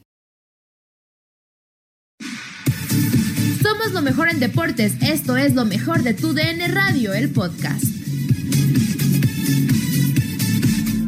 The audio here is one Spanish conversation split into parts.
Somos lo mejor en deportes. Esto es lo mejor de tu DN Radio, el podcast.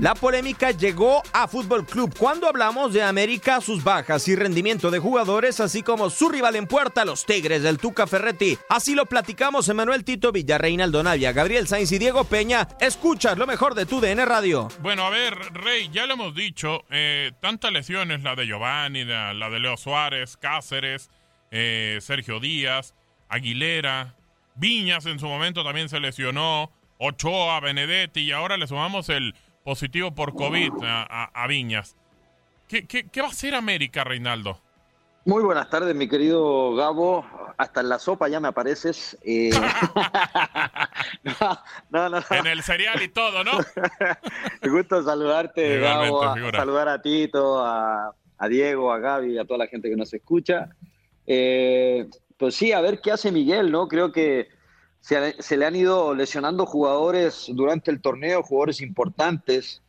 La polémica llegó a Fútbol Club cuando hablamos de América, sus bajas y rendimiento de jugadores, así como su rival en puerta, los Tigres del Tuca Ferretti. Así lo platicamos Emanuel Tito Villarreina Aldonavia, Gabriel Sainz y Diego Peña. Escuchas lo mejor de tu DN Radio. Bueno, a ver, Rey, ya lo hemos dicho, eh, tantas lesiones, la de Giovanni, la, la de Leo Suárez, Cáceres, eh, Sergio Díaz, Aguilera, Viñas en su momento también se lesionó, Ochoa, Benedetti y ahora le sumamos el positivo por COVID a, a- a Viñas. ¿Qué, qué, qué va a hacer América, Reinaldo? Muy buenas tardes, mi querido Gabo. Hasta en la sopa ya me apareces. Eh, no, no, no. En el cereal y todo, ¿no? Me gusta saludarte, Igualmente, Gabo. a- saludar a Tito, a, a Diego, a Gaby, a toda la gente que nos escucha. Eh, pues sí, a ver qué hace Miguel, ¿no? Creo que se, le han ido lesionando jugadores durante el torneo, jugadores importantes,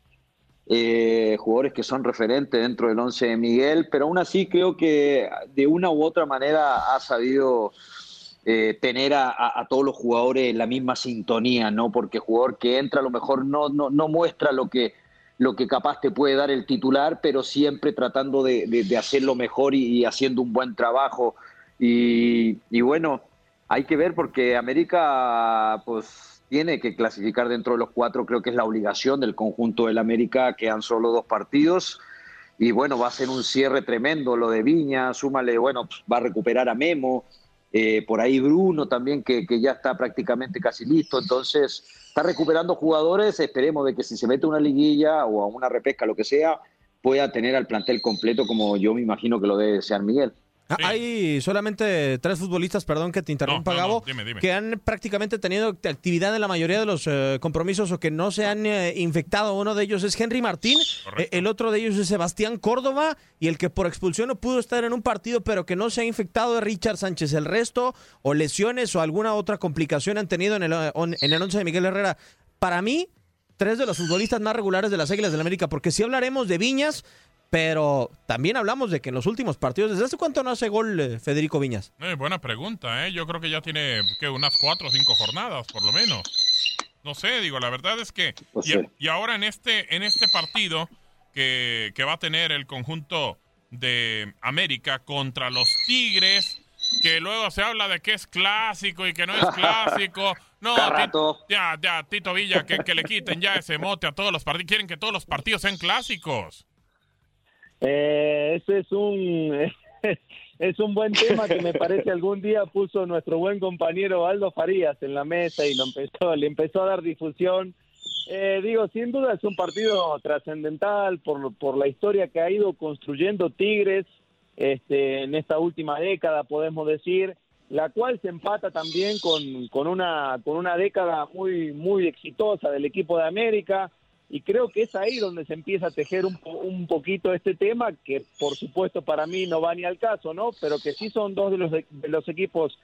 eh, jugadores que son referentes dentro del once de Miguel, pero aún así creo que de una u otra manera ha sabido eh, tener a, todos los jugadores en la misma sintonía, ¿no? Porque jugador que entra a lo mejor no, no muestra lo que, lo que capaz te puede dar el titular, pero siempre tratando de, de- hacerlo mejor y, haciendo un buen trabajo. Y, y bueno, hay que ver porque América pues tiene que clasificar dentro de los cuatro, creo que es la obligación del conjunto del América, quedan solo dos partidos. Y bueno, va a ser un cierre tremendo lo de Viña, súmale, bueno, pues, va a recuperar a Memo, eh, por ahí Bruno también, que, que ya está prácticamente casi listo, entonces está recuperando jugadores, esperemos de que si se mete a una liguilla o a una repesca, lo que sea, pueda tener al plantel completo como yo me imagino que lo debe desear Miguel. Ah, Hay solamente tres futbolistas, perdón que te interrumpa, No, no, no, Gabo, dime, dime. que han prácticamente tenido actividad en la mayoría de los eh, compromisos o que no se han eh, infectado. Uno de ellos es Henry Martín, eh, el otro de ellos es Sebastián Córdoba y el que por expulsión no pudo estar en un partido pero que no se ha infectado es Richard Sánchez. El resto o lesiones o alguna otra complicación han tenido en el, eh, on- en el once de Miguel Herrera. Para mí, tres de los futbolistas más regulares de las Águilas del América, porque si hablaremos de Viñas, pero también hablamos de que en los últimos partidos, ¿desde hace cuánto no hace gol eh, Federico Viñas? Eh, buena pregunta, ¿eh? Yo creo que ya tiene que unas cuatro o cinco jornadas, por lo menos. No sé, digo, la verdad es que... Pues y, sí. y ahora en este, en este partido que, que va a tener el conjunto de América contra los Tigres, que luego se habla de que es clásico y que no es clásico. No, Carrato. Ti- Ya, ya, Tito Villa, que, que le quiten ya ese mote a todos los partidos. Quieren que todos los partidos sean clásicos. Eh, ese es un es un buen tema que me parece algún día puso nuestro buen compañero Aldo Farías en la mesa y lo empezó, le empezó a dar difusión. Eh, digo, sin duda es un partido trascendental por, por la historia que ha ido construyendo Tigres este, en esta última década, podemos decir, la cual se empata también con, con, una, con una década muy, muy exitosa del equipo de América y creo que es ahí donde se empieza a tejer un, un poquito este tema que por supuesto para mí no va ni al caso, ¿no? Pero que sí son dos de los, de los equipos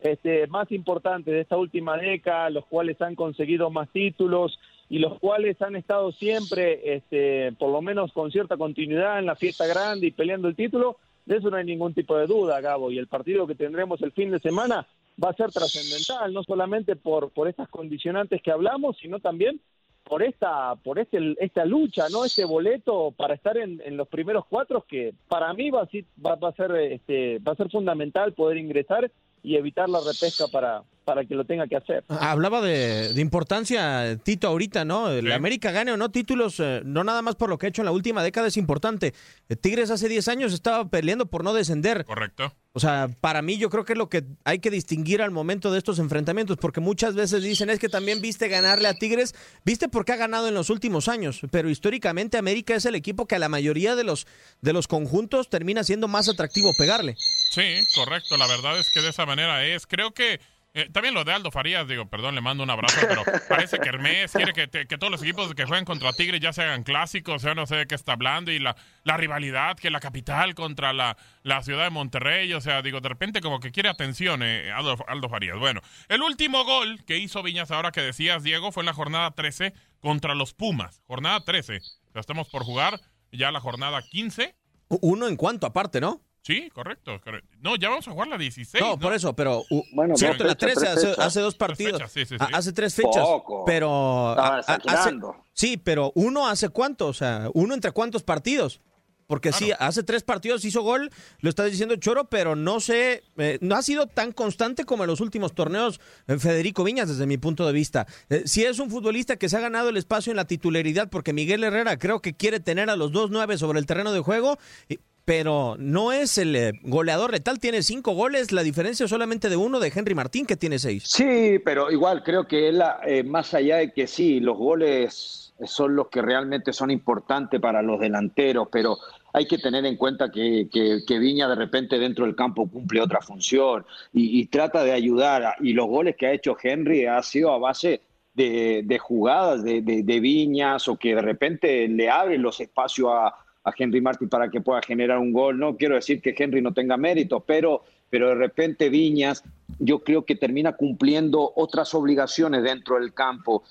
este, más importantes de esta última década, los cuales han conseguido más títulos y los cuales han estado siempre, este, por lo menos con cierta continuidad en la fiesta grande y peleando el título, de eso no hay ningún tipo de duda, Gabo, y el partido que tendremos el fin de semana va a ser trascendental, no solamente por, por estas condicionantes que hablamos, sino también por esta por este esta lucha no este boleto para estar en, los primeros cuatro que para mí va a, va, va a ser este va a ser fundamental poder ingresar y evitar la repesca para para que lo tenga que hacer Hablaba de, de importancia Tito ahorita, ¿no? El Sí. América gane o no títulos, eh, no nada más por lo que ha hecho en la última década es importante. Eh, Tigres hace 10 años estaba peleando por no descender. Correcto. O sea, para mí yo creo que es lo que hay que distinguir al momento de estos enfrentamientos, porque muchas veces dicen es que también viste ganarle a Tigres, viste porque ha ganado en los últimos años, pero históricamente América es el equipo que a la mayoría de los de los conjuntos termina siendo más atractivo pegarle. Sí, correcto. La verdad es que de esa manera es. Creo que eh, también lo de Aldo Farías, digo, perdón, le mando un abrazo, pero parece que Hermes quiere que, te- que todos los equipos que juegan contra Tigre ya se hagan clásicos, o sea, no sé de qué está hablando, y la, rivalidad que la capital contra la, la ciudad de Monterrey, o sea, digo, de repente como que quiere atención eh, Aldo, Farías. Bueno, el último gol que hizo Viñas ahora que decías, Diego, fue en la jornada 13 contra los Pumas. Jornada 13. O sea, estamos por jugar ya la jornada 15. U- Uno en cuanto aparte, ¿no? Sí, correcto. correcto. No, ya vamos a jugar la 16. No, ¿no? por eso, pero u- Bueno, cierto, dos la fechas, 13 tres hace, hace dos partidos, fechas, sí, sí, a- sí. hace tres fechas, Poco. pero hace, sí, pero uno hace cuánto, o sea, uno entre cuántos partidos. Porque sí, hace tres partidos hizo gol, lo está diciendo Choro, pero no sé, eh, no ha sido tan constante como en los últimos torneos eh, Federico Viñas, desde mi punto de vista. Eh, si es un futbolista que se ha ganado el espacio en la titularidad, porque Miguel Herrera creo que quiere tener a los dos nueve sobre el terreno de juego, y- pero no es el eh, goleador letal, tiene cinco goles, la diferencia solamente de uno de Henry Martín, que tiene seis. Sí, pero igual creo que él, eh, más allá de que sí, los goles son los que realmente son importantes para los delanteros, pero hay que tener en cuenta que, que- Viña de repente dentro del campo cumple otra función y, trata de ayudar. y los goles que ha hecho Henry ha sido a base de, jugadas de, de- de Viñas o que de repente le abren los espacios a, a Henry Martin para que pueda generar un gol. No quiero decir que Henry no tenga mérito, pero, pero de repente Viñas yo creo que termina cumpliendo otras obligaciones dentro del campo.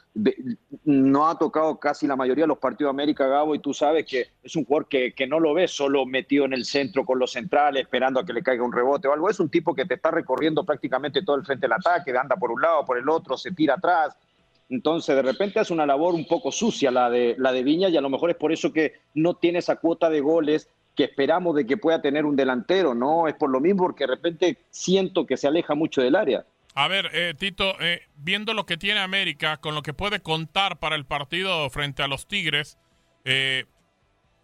No ha tocado casi la mayoría de los partidos de América, Gabo, y tú sabes que es un jugador que, que no lo ves solo metido en el centro con los centrales, esperando a que le caiga un rebote o algo. Es un tipo que te está recorriendo prácticamente todo el frente del ataque, anda por un lado, por el otro, se tira atrás. Entonces, de repente hace una labor un poco sucia la de, la de Viña y a lo mejor es por eso que no tiene esa cuota de goles que esperamos de que pueda tener un delantero, ¿no? Es por lo mismo porque de repente siento que se aleja mucho del área. A ver, eh, Tito, eh, viendo lo que tiene América, con lo que puede contar para el partido frente a los Tigres, eh,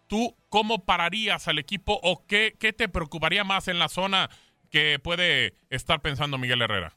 ¿tú cómo pararías al equipo o qué, qué te preocuparía más en la zona que puede estar pensando Miguel Herrera?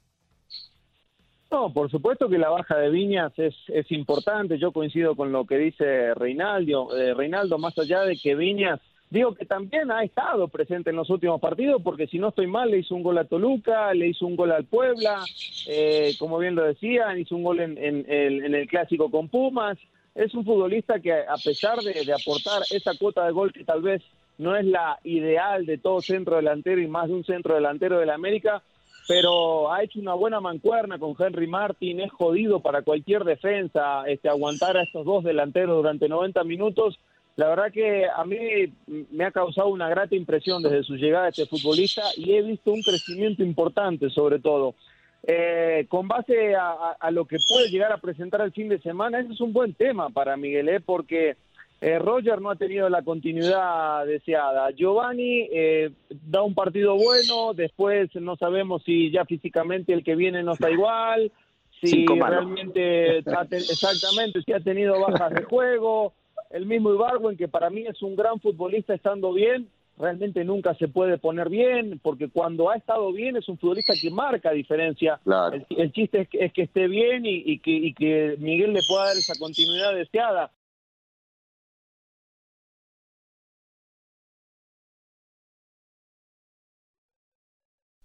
No, por supuesto que la baja de Viñas es, es importante. Yo coincido con lo que dice Reinaldo, eh, Reinaldo, más allá de que Viñas, digo que también ha estado presente en los últimos partidos, porque si no estoy mal, le hizo un gol a Toluca, le hizo un gol al Puebla, eh, como bien lo decían, hizo un gol en, en el- clásico con Pumas. Es un futbolista que, a pesar de, de aportar esa cuota de gol que tal vez no es la ideal de todo centro delantero y más de un centro delantero de la América, pero ha hecho una buena mancuerna con Henry Martin, es jodido para cualquier defensa este, aguantar a estos dos delanteros durante 90 minutos. La verdad que a mí me ha causado una grata impresión desde su llegada este futbolista y he visto un crecimiento importante sobre todo. Eh, con base a, a- a lo que puede llegar a presentar el fin de semana, ese es un buen tema para Miguel, ¿eh? porque eh, Roger no ha tenido la continuidad deseada. Giovanni eh, da un partido bueno, después no sabemos si ya físicamente el que viene no está igual. si realmente, exactamente, si ha tenido bajas de juego. El mismo Ibarwen, que para mí es un gran futbolista estando bien, realmente nunca se puede poner bien, porque cuando ha estado bien es un futbolista que marca diferencia. El, chiste es que, esté bien y, que, y que Miguel le pueda dar esa continuidad deseada.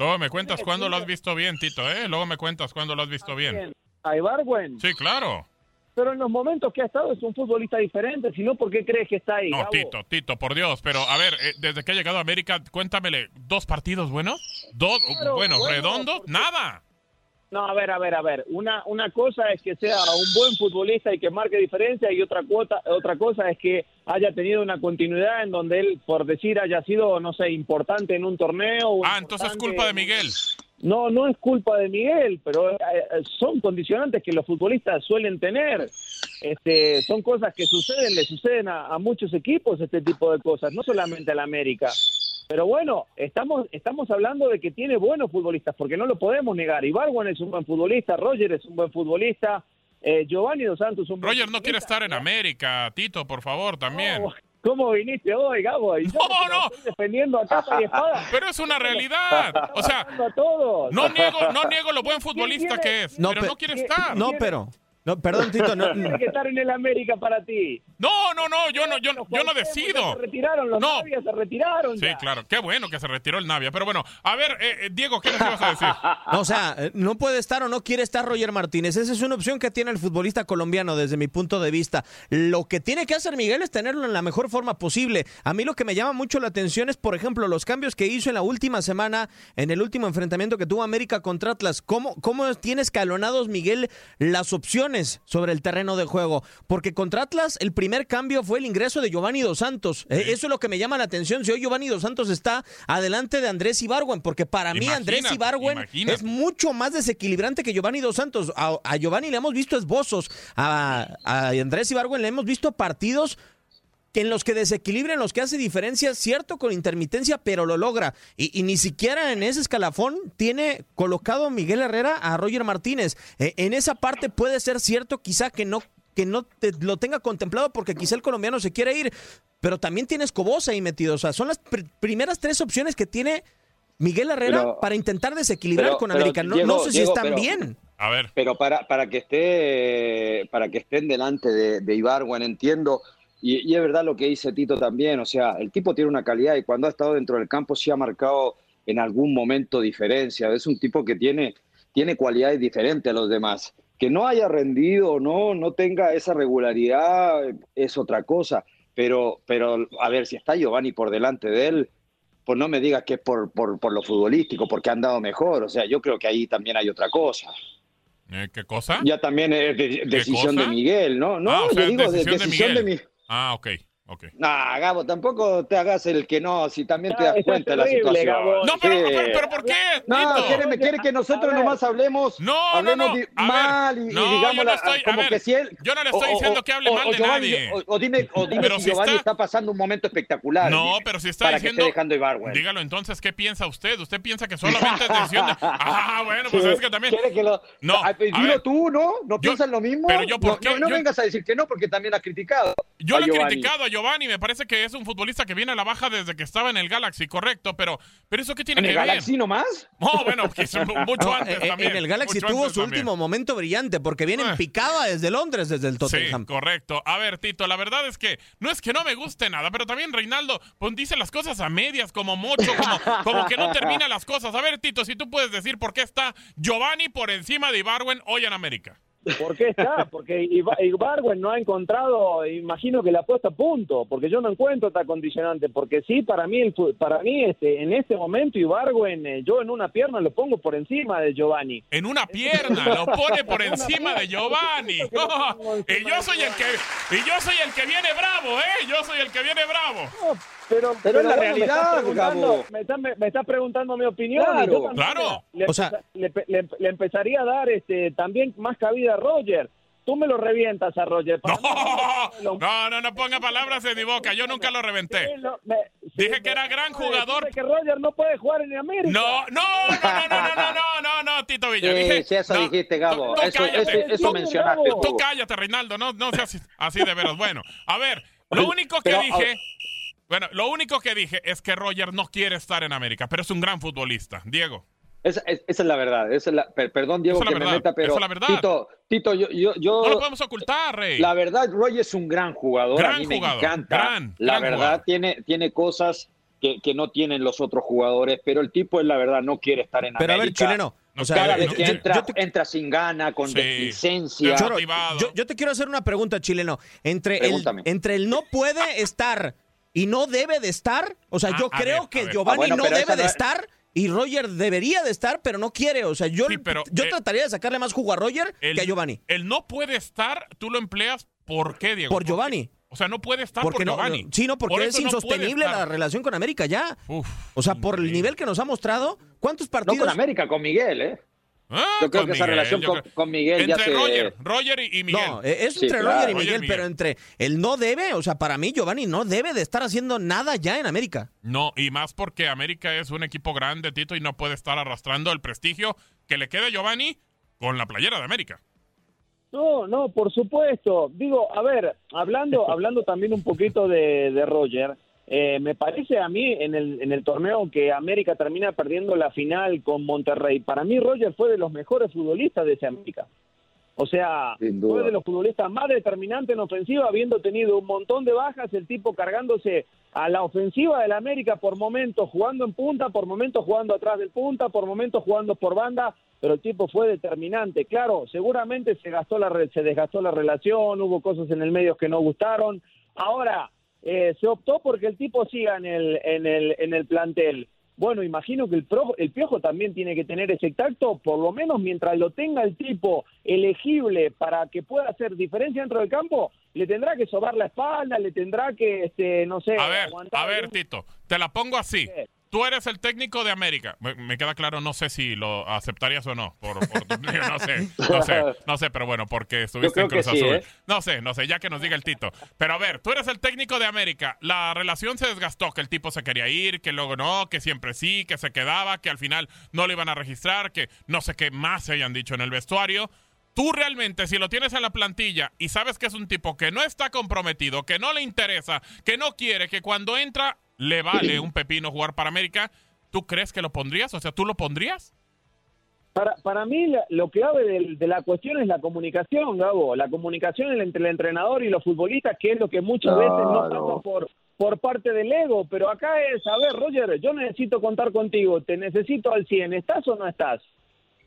Luego me cuentas cuándo lo has visto bien, Tito, ¿eh? Luego me cuentas cuándo lo has visto bien. ¿A Ibargüen? Sí, claro. Pero en los momentos que ha estado es un futbolista diferente, si no, ¿por qué crees que está ahí? No, Tito, Tito, por Dios. Pero a ver, eh, desde que ha llegado a América, cuéntamele, ¿dos partidos buenos? ¿Dos, bueno, redondos? Nada. No, a ver, a ver, a ver. Una, una cosa es que sea un buen futbolista y que marque diferencia y otra, cuota, otra cosa es que haya tenido una continuidad en donde él, por decir, haya sido, no sé, importante en un torneo. Ah, entonces es culpa de Miguel. No, no es culpa de Miguel, pero eh, eh, son condicionantes que los futbolistas suelen tener. Este, son cosas que suceden, le suceden a, a muchos equipos este tipo de cosas, no solamente a la América. Pero bueno, estamos, estamos hablando de que tiene buenos futbolistas, porque no lo podemos negar. Ibargüen es un buen futbolista, Roger es un buen futbolista, eh, Giovanni Dos Santos es un buen Roger no quiere estar en América, Tito, por favor, también. ¿Cómo viniste hoy, Gabo? no, no. Estoy defendiendo a capa y espada. Pero es una realidad. O sea, no niego, no niego lo buen futbolista que es, pero no quiere estar. No, pero no, perdón, Tito. No, Tiene que estar en el América para ti. No, no, no, yo no, yo, yo no decido. Se retiraron los no. Navia, se retiraron. Sí, claro. Qué bueno que se retiró el Navia. Pero bueno, a ver, eh, eh, Diego, ¿qué nos ibas a decir? No, o sea, eh, no puede estar o no quiere estar Roger Martínez. Esa es una opción que tiene el futbolista colombiano desde mi punto de vista. Lo que tiene que hacer Miguel es tenerlo en la mejor forma posible. A mí lo que me llama mucho la atención es, por ejemplo, los cambios que hizo en la última semana, en el último enfrentamiento que tuvo América contra Atlas. ¿Cómo, cómo tiene escalonados Miguel las opciones sobre el terreno de juego. Porque contra Atlas el primer cambio fue el ingreso de Giovanni Dos Santos. Eh, eso es lo que me llama la atención. Si hoy Giovanni Dos Santos está adelante de Andrés Ibargüen, porque para mí Andrés Ibargüen es mucho más desequilibrante que Giovanni Dos Santos. A, Giovanni le hemos visto esbozos, a, a Andrés Ibargüen le hemos visto partidos en los que desequilibra, en los que hace diferencia, cierto, con intermitencia, pero lo logra. Y, ni siquiera en ese escalafón tiene colocado Miguel Herrera a Roger Martínez. E, en esa parte puede ser cierto, quizá que no que no lo tenga contemplado porque quizá el colombiano se quiere ir, pero también tiene Escobosa ahí metido. O sea, son las primeras tres opciones que tiene Miguel Herrera para intentar desequilibrar con América. No, sé si están bien. A ver. Pero para, para que esté para que estén delante de, de Ibargüen, entiendo y, es verdad lo que dice Tito también, o sea, el tipo tiene una calidad y cuando ha estado dentro del campo sí ha marcado en algún momento diferencia. Es un tipo que tiene, tiene cualidades diferentes a los demás. Que no haya rendido no, no tenga esa regularidad es otra cosa. Pero, pero a ver, si está Giovanni por delante de él, pues no me digas que es por, por, por lo futbolístico, porque han dado mejor. O sea, yo creo que ahí también hay otra cosa. ¿Eh, ¿Qué cosa? Ya también es decisión de Miguel, ¿no? No, ah, yo digo decisión, de, Miguel. Ah, ok. Okay. No, Gabo, tampoco te hagas el que no, si también te das cuenta de la situación. No, pero, pero, ¿por qué? No, quiere, quiere, que nosotros nomás hablemos, no, hablemos no, no. mal y, no, digamos yo no estoy, como ver, que si él... Yo no le estoy diciendo que hable mal de Giovanni, nadie. O, dime, o dime si, si Giovanni está... está... pasando un momento espectacular. No, pero si está para diciendo... Que esté dejando Ibar, Dígalo entonces, ¿qué piensa usted? ¿Usted piensa que solamente es decisión de... Ah, bueno, pues es que también... ¿Quiere que lo... No, ah, pues Dilo tú, ¿no? ¿No piensas lo mismo? Pero yo, ¿por qué? No vengas a decir que no, porque también has criticado Yo lo he criticado a Giovanni, me parece que es un futbolista que viene a la baja desde que estaba en el Galaxy, correcto, pero, pero eso qué tiene ¿En que el Galaxy nomás? No, bueno, mucho antes en, también. En el Galaxy tuvo su último momento brillante porque viene en picada desde Londres, desde el Tottenham. Sí, correcto. A ver, Tito, la verdad es que no es que no me guste nada, pero también Reinaldo pues, dice las cosas a medias, como mucho, como, como que no termina las cosas. A ver, Tito, si tú puedes decir por qué está Giovanni por encima de Ibarwen hoy en América. ¿Por qué está? Porque Ibarwen no ha encontrado, imagino que la ha puesto a punto, porque yo no encuentro esta condicionante, porque sí, para mí, el, para mí este, en este momento Ibarwen, eh, yo en una pierna lo pongo por encima de Giovanni. En una pierna, lo pone por encima de Giovanni. y yo soy el que, y yo soy el que viene bravo, ¿eh? Yo soy el que viene bravo. Pero, pero, la realidad, me está, me, está, preguntando mi opinión. Claro, claro. Le, o sea, le, le, empezaría a dar este también más cabida a Roger. Tú me lo revientas a Roger. No, no, no, ponga palabras en mi boca. Yo nunca lo reventé. Dije que era gran jugador. que Roger no puede jugar en América. No, no, no, no, no, no, no, no, no, Tito Villa. Dije, sí, eso dijiste, Gabo. eso, eso, mencionaste. Tú cállate, Reinaldo. No, no seas así de veras. Bueno, a ver, lo único que dije bueno, lo único que dije es que Roger no quiere estar en América, pero es un gran futbolista. Diego. Esa, es la verdad. Esa es la, perdón, Diego, que me meta, pero. es la verdad. Tito, Tito yo, yo, No lo podemos ocultar, Rey. La verdad, Roger es un gran jugador. Gran a mí jugador, me encanta. Gran, la verdad, tiene, tiene cosas que, que, no tienen los otros jugadores, pero el tipo, es la verdad, no quiere estar en pero América. Pero a ver, chileno. O sea, Cada vez que entra, entra sin gana, con sí, Yo, yo, te quiero hacer una pregunta, chileno. Entre el, entre el no puede estar y no debe de estar. O sea, yo creo que Giovanni no debe de estar. Y Roger debería de estar, pero no quiere. O sea, yo, yo trataría de sacarle más jugo a Roger que a Giovanni. El no puede estar, tú lo empleas, ¿por qué, Diego? Por Giovanni. O sea, no puede estar porque por Giovanni. sí, no, porque es insostenible la relación con América ya. o sea, por el nivel que nos ha mostrado, ¿cuántos partidos? No con América, con Miguel, ¿eh? Ah, yo creo que esa relación con, Miguel entre ya se... Roger, Roger y, Miguel. No, es entre Roger, y Miguel, pero entre el no debe, o sea, para mí Giovanni no debe de estar haciendo nada ya en América. No, y más porque América es un equipo grande, Tito, y no puede estar arrastrando el prestigio que le queda a Giovanni con la playera de América. No, no, por supuesto. Digo, a ver, hablando, hablando también un poquito de, de Roger, eh, me parece a mí en el, en el torneo que América termina perdiendo la final con Monterrey. Para mí Roger fue de los mejores futbolistas de ese América. O sea, fue de los futbolistas más determinantes en ofensiva, habiendo tenido un montón de bajas, el tipo cargándose a la ofensiva del América por momentos jugando en punta, por momentos jugando atrás del punta, por momentos jugando por banda, pero el tipo fue determinante. Claro, seguramente se gastó la se desgastó la relación, hubo cosas en el medio que no gustaron. Ahora, eh, se optó porque el tipo siga en el, en el, en el plantel. Bueno, imagino que el, el Piojo también tiene que tener ese tacto, por lo menos mientras lo tenga el tipo elegible para que pueda hacer diferencia dentro del campo, le tendrá que sobar la espalda, le tendrá que, este, no sé... A ver, a ver, Tito, te la pongo así tú eres el técnico de América. Me, queda claro, no sé si lo aceptarías o no. Por, no sé, no sé, no sé, pero bueno, porque estuviste en Cruz Azul. ¿eh? No sé, no sé, ya que nos diga el Tito. Pero a ver, tú eres el técnico de América. La relación se desgastó, que el tipo se quería ir, que luego no, que siempre sí, que se quedaba, que al final no lo iban a registrar, que no sé qué más se hayan dicho en el vestuario. Tú realmente, si lo tienes en la plantilla y sabes que es un tipo que no está comprometido, que no le interesa, que no quiere, que cuando entra le vale un pepino jugar para América, ¿tú crees que lo pondrías? O sea, ¿tú lo pondrías? Para, para mí lo clave de, la cuestión es la comunicación, Gabo, la comunicación entre el entrenador y los futbolistas, que es lo que muchas veces no pasa por, por parte del ego, pero acá es, a ver, Roger, yo necesito contar contigo, te necesito al 100, ¿estás o no estás?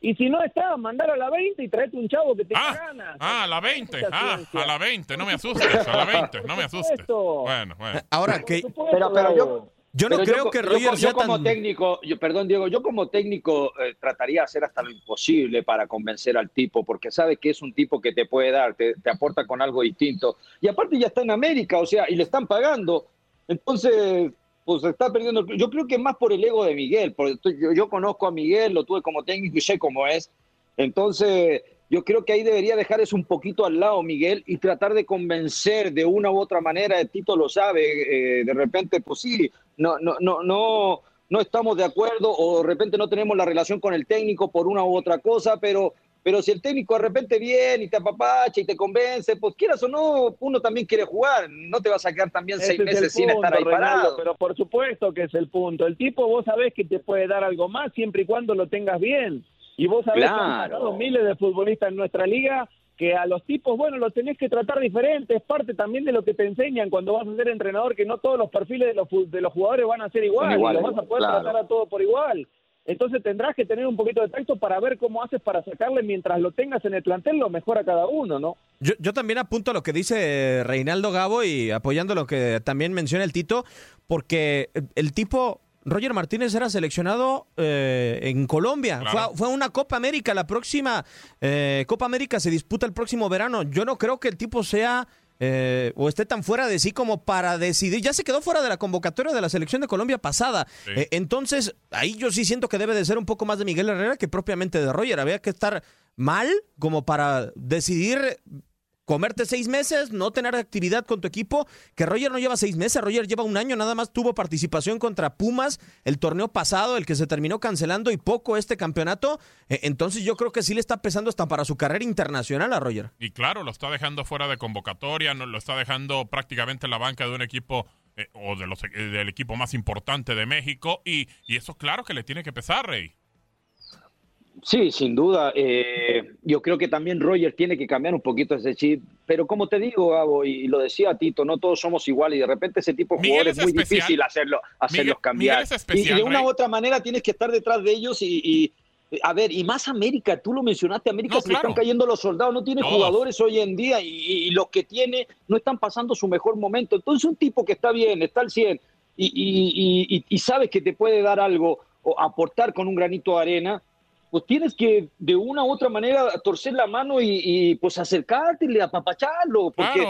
Y si no está, mandar a la 20 y traete un chavo que te ah, gana. Ah, a la 20. Ah, a la 20. No me asustes. A la 20. No me asustes. Bueno, bueno. Ahora que. Pero, pero yo. Yo no creo que Roger yo, yo como técnico, yo, perdón Diego, yo como técnico eh, trataría de hacer hasta lo imposible para convencer al tipo, porque sabe que es un tipo que te puede dar, te, te aporta con algo distinto. Y aparte ya está en América, o sea, y le están pagando. Entonces, pues está perdiendo. Yo creo que más por el ego de Miguel, porque yo, conozco a Miguel, lo tuve como técnico y sé cómo es. Entonces, yo creo que ahí debería dejar eso un poquito al lado, Miguel, y tratar de convencer de una u otra manera. Tito lo sabe, eh, de repente, pues sí, no, no, no, no, no estamos de acuerdo o de repente no tenemos la relación con el técnico por una u otra cosa, pero pero si el técnico de repente viene y te apapacha y te convence, pues quieras o no, uno también quiere jugar. No te vas a quedar también seis meses sin estar ahí parado. Pero por supuesto que es el punto. El tipo vos sabés que te puede dar algo más siempre y cuando lo tengas bien. Y vos sabés que han miles de futbolistas en nuestra liga que a los tipos, bueno, los tenés que tratar diferente, es parte también de lo que te enseñan cuando vas a ser entrenador, que no todos los perfiles de los, de los jugadores van a ser iguales, los vas a poder tratar a todos por igual. Entonces tendrás que tener un poquito de tacto para ver cómo haces para sacarle mientras lo tengas en el plantel, lo mejor a cada uno, ¿no? Yo, yo también apunto a lo que dice Reinaldo Gabo y apoyando lo que también menciona el Tito, porque el tipo Roger Martínez era seleccionado eh, en Colombia. Fue, una Copa América. La próxima eh, Copa América se disputa el próximo verano. Yo no creo que el tipo sea eh, o esté tan fuera de sí como para decidir. Ya se quedó fuera de la convocatoria de la selección de Colombia pasada. entonces, ahí yo sí siento que debe de ser un poco más de Miguel Herrera que propiamente de Roger. Había que estar mal como para decidir comerte seis meses, no tener actividad con tu equipo, que Roger no lleva seis meses, Roger lleva un año, nada más tuvo participación contra Pumas el torneo pasado, el que se terminó cancelando y poco este campeonato, e, entonces yo creo que sí le está pesando hasta para su carrera internacional a Roger. Y claro, lo está dejando fuera de convocatoria, lo está dejando prácticamente en la banca de un equipo eh, o de los, eh, del equipo más importante de México y, y eso claro que le tiene que pesar, Rey. Sí, sin duda. Eh, yo creo que también Roger tiene que cambiar un poquito ese chip. Pero como te digo, Gabo, y lo decía Tito, no todos somos iguales y de repente ese tipo de jugadores es muy difícil hacerlo, hacerlos cambiar. y, de una u otra manera tienes que estar detrás de ellos y, a ver, y más América, tú lo mencionaste, América se le están cayendo los soldados, no tiene jugadores hoy en día y, los que tiene no están pasando su mejor momento. Entonces un tipo que está bien, está al 100 y, y sabes que te puede dar algo o aportar con un granito de arena, pues tienes que de una u otra manera torcer la mano y, pues acercarte y apapacharlo. Porque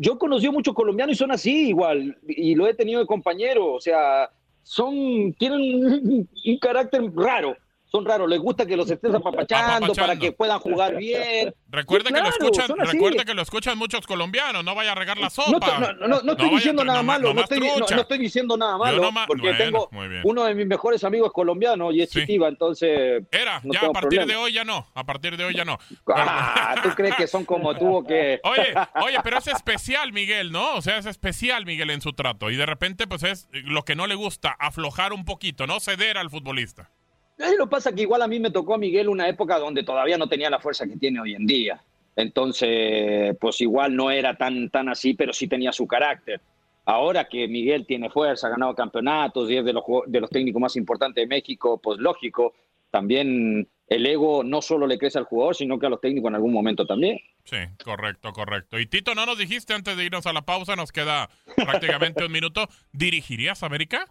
yo conocí a muchos colombianos y son así igual, y lo he tenido de compañero, o sea, son, tienen un carácter raro son raros, les gusta que los estés apapachando, para que puedan jugar bien. Recuerde que lo escuchan, recuerde que lo escuchan muchos colombianos, no vaya a regar la sopa. No, no, no, estoy diciendo nada malo, no, estoy, estoy, diciendo nada malo, porque tengo uno de mis mejores amigos colombianos y es Chitiva, entonces Era, ya a partir de hoy ya no, a partir de hoy ya no. Ah, ¿tú crees que son como tú que Oye, oye, pero es especial Miguel, ¿no? O sea, es especial Miguel en su trato y de repente pues es lo que no le gusta, aflojar un poquito, no ceder al futbolista. Lo que pasa que igual a mí me tocó a Miguel una época donde todavía no tenía la fuerza que tiene hoy en día. Entonces, pues igual no era tan, tan así, pero sí tenía su carácter. Ahora que Miguel tiene fuerza, ha ganado campeonatos y es de los, de los técnicos más importantes de México, pues lógico, también el ego no solo le crece al jugador, sino que a los técnicos en algún momento también. Sí, correcto, correcto. Y Tito, no nos dijiste antes de irnos a la pausa, nos queda prácticamente un minuto. ¿Dirigirías América?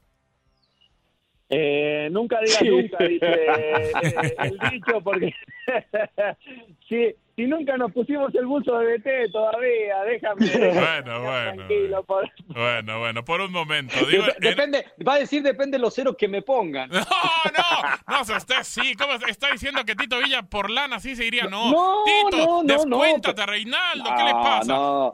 Eh, nunca digas nunca, dice eh, el dicho, porque si, si nunca nos pusimos el buzo de BT todavía, déjame. Bueno, bueno. Bueno, bueno, por un momento. depende, va a decir depende de los ceros que me pongan. No, no, no, usted sí, ¿cómo está diciendo que Tito Villa por lana sí se iría? No, no Tito, no, no, descuéntate, Reinaldo, ¿qué le pasa?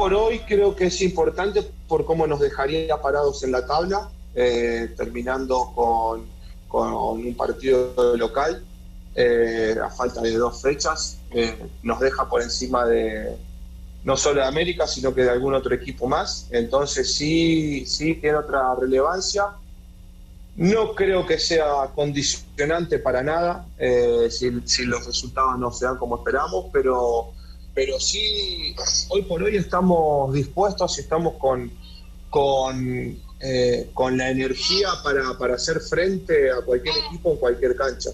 Por hoy creo que es importante por cómo nos dejaría parados en la tabla, eh, terminando con, un partido local eh, a falta de dos fechas. Eh, nos deja por encima de no solo de América, sino que de algún otro equipo más. Entonces sí, sí tiene otra relevancia. No creo que sea condicionante para nada si, si los resultados no se dan como esperamos, pero pero sí, hoy por hoy estamos dispuestos y estamos con, con, eh, con la energía para, para hacer frente a cualquier equipo en cualquier cancha.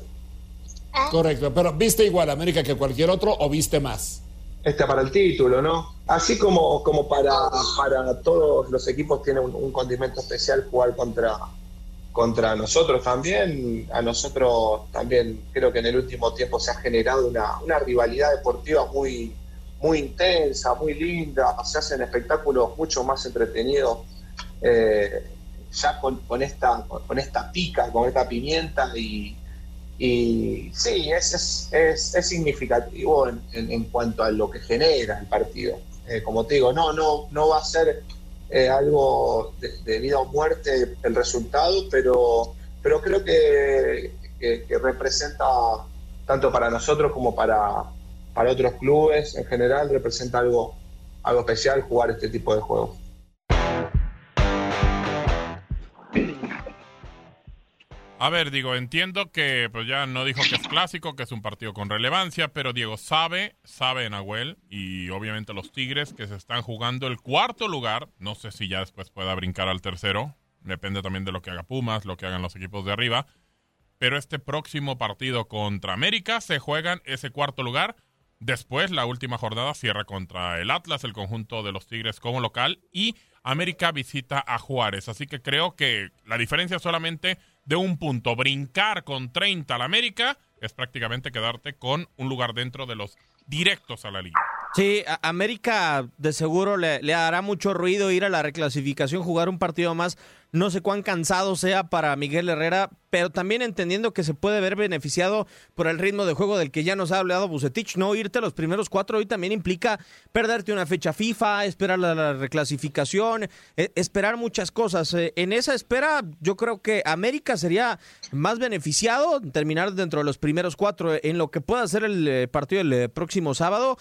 Correcto, pero ¿viste igual América que cualquier otro o viste más? Este para el título, ¿no? Así como, como para, para todos los equipos tiene un, condimento especial jugar contra, contra nosotros también, a nosotros también creo que en el último tiempo se ha generado una, una rivalidad deportiva muy, muy intensa, muy linda, se hacen espectáculos mucho más entretenidos eh, ya con, esta, con esta pica, con esta pimienta y, y sí, es, es, es, significativo en, en, cuanto a lo que genera el partido. Eh, como te digo, no, no, no va a ser eh, algo de, vida o muerte el resultado, pero, pero creo que, que, representa, tanto para nosotros como para, para otros clubes en general, representa algo, algo especial jugar este tipo de juegos. A ver, digo, entiendo que pues ya no dijo que es clásico, que es un partido con relevancia, pero Diego sabe, sabe Nahuel y obviamente los Tigres que se están jugando el cuarto lugar, no sé si ya después pueda brincar al tercero, depende también de lo que haga Pumas, lo que hagan los equipos de arriba, pero este próximo partido contra América se juegan ese cuarto lugar. Después, la última jornada cierra contra el Atlas, el conjunto de los Tigres como local, y América visita a Juárez. Así que creo que la diferencia solamente de un punto. Brincar con 30 al América es prácticamente quedarte con un lugar dentro de los directos a la liga. Sí, América de seguro le, le, hará mucho ruido ir a la reclasificación, jugar un partido más. No sé cuán cansado sea para Miguel Herrera, pero también entendiendo que se puede ver beneficiado por el ritmo de juego del que ya nos ha hablado Bucetich. No irte a los primeros cuatro hoy también implica perderte una fecha FIFA, esperar la, reclasificación, e, esperar muchas cosas. Eh, en esa espera, yo creo que América sería más beneficiado terminar dentro de los primeros cuatro en lo que pueda ser el eh, partido del eh, próximo sábado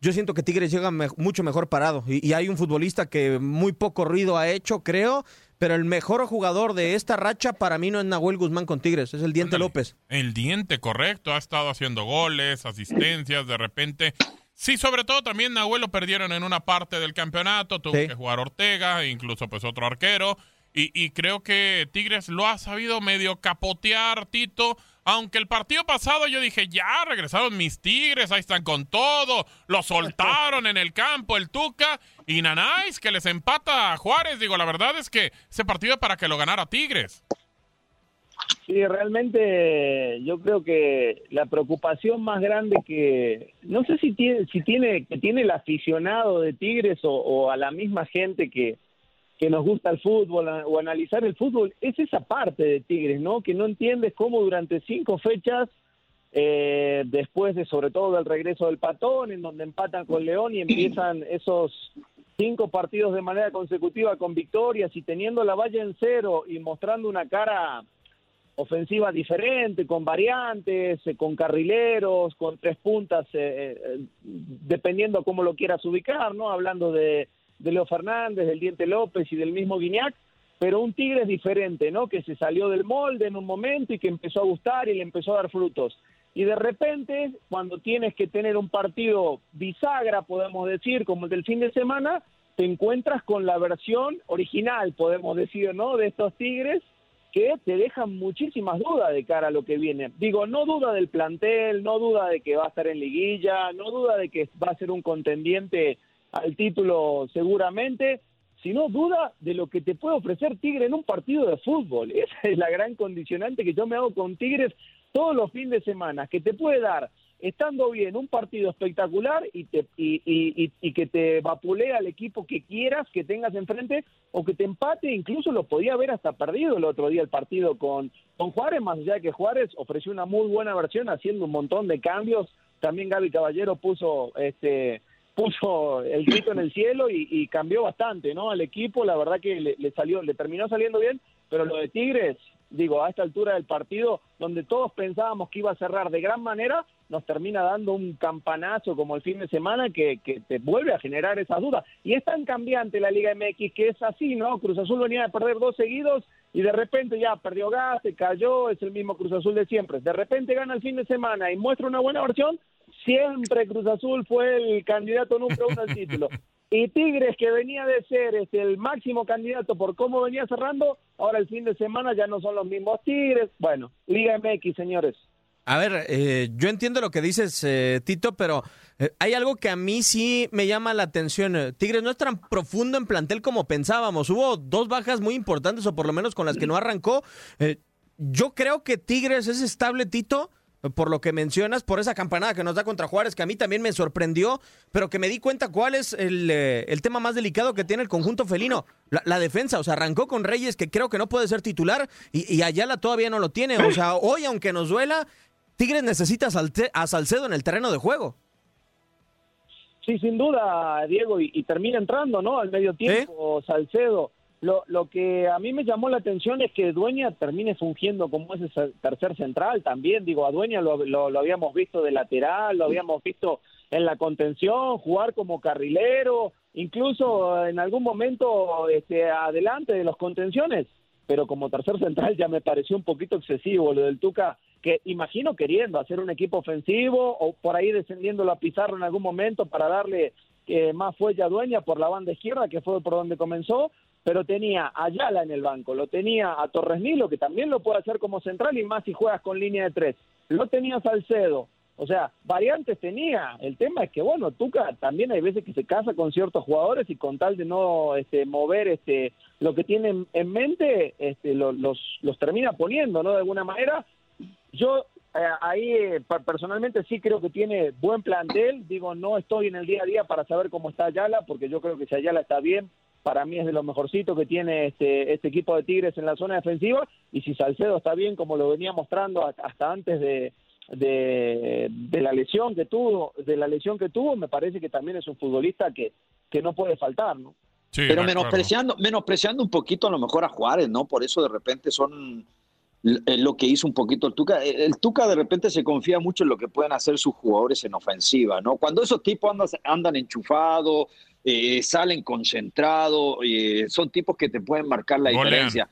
yo siento que Tigres llega mucho mejor parado y, hay un futbolista que muy poco ruido ha hecho, creo, pero el mejor jugador de esta racha para mí no es Nahuel Guzmán con Tigres, es el Diente López. El Diente, correcto, ha estado haciendo goles, asistencias, de repente. Sí, sobre todo también Nahuel lo perdieron en una parte del campeonato, tuvo que jugar Ortega, incluso pues otro arquero. Y, y creo que Tigres lo ha sabido medio capotear, Tito aunque el partido pasado yo dije, ya regresaron mis Tigres, ahí están con todo, lo soltaron en el campo el Tuca y Nanáis que les empata a Juárez. Digo, la verdad es que ese partido es para que lo ganara Tigres. Sí, realmente yo creo que la preocupación más grande que no sé si tiene si tiene que tiene el aficionado de Tigres o a la misma gente que que nos gusta el fútbol o analizar el fútbol, es esa parte de Tigres, ¿no? Que no entiendes cómo durante cinco fechas, eh, después de sobre todo del regreso del Patón, en donde empatan con León y empiezan esos cinco partidos de manera consecutiva con victorias y teniendo la valla en cero y mostrando una cara ofensiva diferente, con variantes, eh, con carrileros, con tres puntas, eh, dependiendo cómo lo quieras ubicar, ¿no? Hablando de de Leo Fernández, del Diente López y del mismo Guiñac, pero un Tigre es diferente, ¿no? Que se salió del molde en un momento y que empezó a gustar y le empezó a dar frutos. Y de repente, cuando tienes que tener un partido bisagra, podemos decir, como el del fin de semana, te encuentras con la versión original, podemos decir, ¿no? De estos Tigres que te dejan muchísimas dudas de cara a lo que viene. Digo, no duda del plantel, no duda de que va a estar en liguilla, no duda de que va a ser un contendiente al título seguramente, sino duda de lo que te puede ofrecer Tigre en un partido de fútbol. Esa es la gran condicionante que yo me hago con Tigres todos los fines de semana, que te puede dar, estando bien, un partido espectacular y, que te vapulea al equipo que quieras que tengas enfrente o que te empate, incluso lo podía haber hasta perdido el otro día el partido con, con Juárez, más allá de que Juárez ofreció una muy buena versión haciendo un montón de cambios. También Gaby Caballero puso este puso el grito en el cielo y, cambió bastante, ¿no? Al equipo, la verdad que le, salió, le terminó saliendo bien, pero lo de Tigres, digo, a esta altura del partido, donde todos pensábamos que iba a cerrar de gran manera, nos termina dando un campanazo como el fin de semana que, que te vuelve a generar esas dudas. Y es tan cambiante la Liga MX que es así, ¿no? Cruz Azul venía de perder dos seguidos y de repente ya perdió gas, se cayó, es el mismo Cruz Azul de siempre. De repente gana el fin de semana y muestra una buena versión, siempre Cruz Azul fue el candidato número uno al título. Y Tigres, que venía de ser este, el máximo candidato por cómo venía cerrando, ahora el fin de semana ya no son los mismos Tigres. Bueno, Liga MX, señores. A ver, eh, yo entiendo lo que dices, eh, Tito, pero eh, hay algo que a mí sí me llama la atención. Tigres no es tan profundo en plantel como pensábamos. Hubo dos bajas muy importantes, o por lo menos con las que no arrancó. yo creo que Tigres es estable, Tito, por lo que mencionas, por esa campanada que nos da contra Juárez, que a mí también me sorprendió, pero que me di cuenta cuál es el, eh, el tema más delicado que tiene el conjunto felino, la, defensa. O sea, arrancó con Reyes, que creo que no puede ser titular, y, y Ayala todavía no lo tiene. O sea, hoy, aunque nos duela, Tigres necesita a Salcedo en el terreno de juego. Sí, sin duda, Diego, y, termina entrando, ¿no? Al medio tiempo, Salcedo. Lo, lo que a mí me llamó la atención es que Dueña termine fungiendo como ese tercer central también. Digo, a Dueña lo, lo, habíamos visto de lateral, lo habíamos visto en la contención, jugar como carrilero, incluso en algún momento este, adelante de los contenciones. Pero como tercer central ya me pareció un poquito excesivo lo del Tuca, que imagino queriendo hacer un equipo ofensivo o por ahí descendiendo la Pizarro en algún momento para darle eh, más fuelle a Dueña por la banda izquierda, que fue por donde comenzó, pero tenía a Ayala en el banco, lo tenía a Torres Nilo, que también lo puede hacer como central y más si juegas con línea de tres, lo tenía Salcedo, o sea, variantes tenía. El tema es que, bueno, Tuca también hay veces que se casa con ciertos jugadores y con tal de no este, mover este, lo que tienen en mente, este, los, los termina poniendo, ¿no? De alguna manera. Yo eh, ahí eh, personalmente sí creo que tiene buen plantel. Digo, no estoy en el día a día para saber cómo está Ayala, porque yo creo que si Ayala está bien, para mí es de lo mejorcito que tiene este, este equipo de Tigres en la zona defensiva y si Salcedo está bien como lo venía mostrando hasta antes de, de, la lesión que tuvo de la lesión que tuvo me parece que también es un futbolista que, que no puede faltar no pero menospreciando menospreciando un poquito a lo mejor a Juárez no por eso de repente son lo que hizo un poquito el Tuca. El Tuca de repente se confía mucho en lo que pueden hacer sus jugadores en ofensiva, ¿no? Cuando esos tipos andan, andan enchufados, eh, salen concentrados, eh, son tipos que te pueden marcar la diferencia.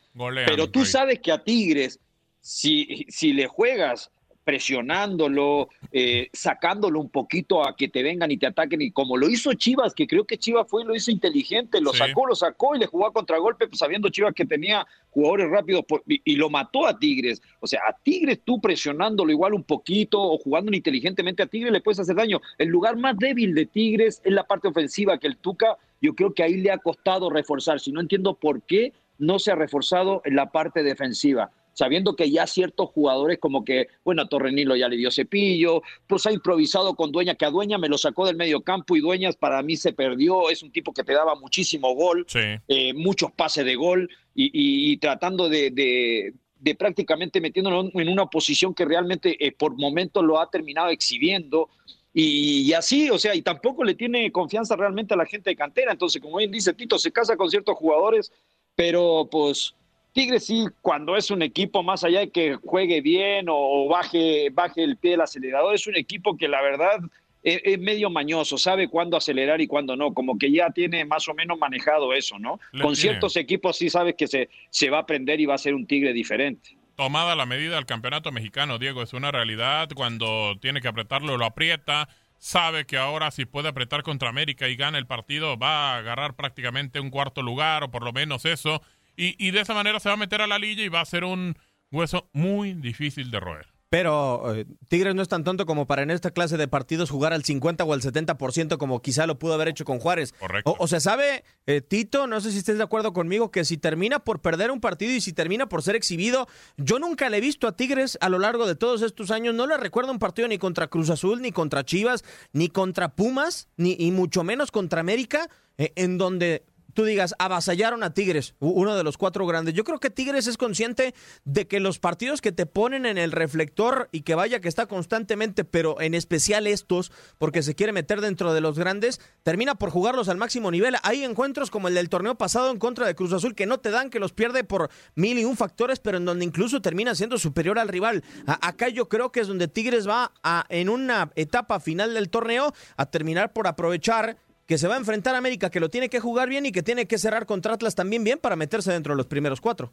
Pero tú sabes que a Tigres, si, si le juegas presionándolo, eh, sacándolo un poquito a que te vengan y te ataquen, y como lo hizo Chivas, que creo que Chivas fue y lo hizo inteligente, lo sacó, lo sacó y le jugó a contragolpe, pues, sabiendo Chivas que tenía jugadores rápidos y, lo mató a Tigres. O sea, a Tigres tú presionándolo igual un poquito o jugando inteligentemente a Tigres le puedes hacer daño. El lugar más débil de Tigres es la parte ofensiva que el Tuca, yo creo que ahí le ha costado reforzar. Si no entiendo por qué no se ha reforzado en la parte defensiva sabiendo que ya ciertos jugadores como que, bueno, a Torrenilo ya le dio cepillo, pues ha improvisado con Dueña, que a Dueña me lo sacó del medio campo y Dueñas para mí se perdió, es un tipo que te daba muchísimo gol, eh, muchos pases de gol y, tratando de, de, prácticamente metiéndolo en una posición que realmente eh, por momentos lo ha terminado exhibiendo. Y, y, así, o sea, y tampoco le tiene confianza realmente a la gente de cantera. Entonces, como bien dice Tito, se casa con ciertos jugadores, pero pues Tigres sí, cuando es un equipo más allá de que juegue bien o, baje, baje el pie del acelerador, es un equipo que la verdad es, medio mañoso, sabe cuándo acelerar y cuándo no, como que ya tiene más o menos manejado eso, ¿no? Con ciertos equipos sí sabes que se, se va a aprender y va a ser un Tigre diferente tomada la medida del campeonato mexicano, Diego, es una realidad. Cuando tiene que apretarlo, lo aprieta. Sabe que ahora si puede apretar contra América y gana el partido, va a agarrar prácticamente un cuarto lugar o por lo menos eso. Y, de esa manera se va a meter a la lilla y va a ser un hueso muy difícil de roer. Pero eh, Tigres no es tan tonto como para en esta clase de partidos jugar al 50 o al 70% como quizá lo pudo haber hecho con Juárez. Correcto. O, se sabe, eh, Tito, no sé si estés de acuerdo conmigo, que si termina por perder un partido y si termina por ser exhibido, yo nunca le he visto a Tigres a lo largo de todos estos años, no le recuerdo un partido ni contra Cruz Azul, ni contra Chivas, ni contra Pumas, ni y mucho menos contra América, eh, en donde tú digas, avasallaron a Tigres, uno de los cuatro grandes. Yo creo que Tigres es consciente de que los partidos que te ponen en el reflector y que vaya que está constantemente, pero en especial estos, porque se quiere meter dentro de los grandes, termina por jugarlos al máximo nivel. Hay encuentros como el del torneo pasado en contra de Cruz Azul que no te dan, que los pierde por mil y un factores, pero en donde incluso termina siendo superior al rival. acá yo creo que es donde Tigres va a, en una etapa final del torneo a terminar por aprovechar que se va a enfrentar a América, que lo tiene que jugar bien y que tiene que cerrar contra Atlas también bien para meterse dentro de los primeros cuatro.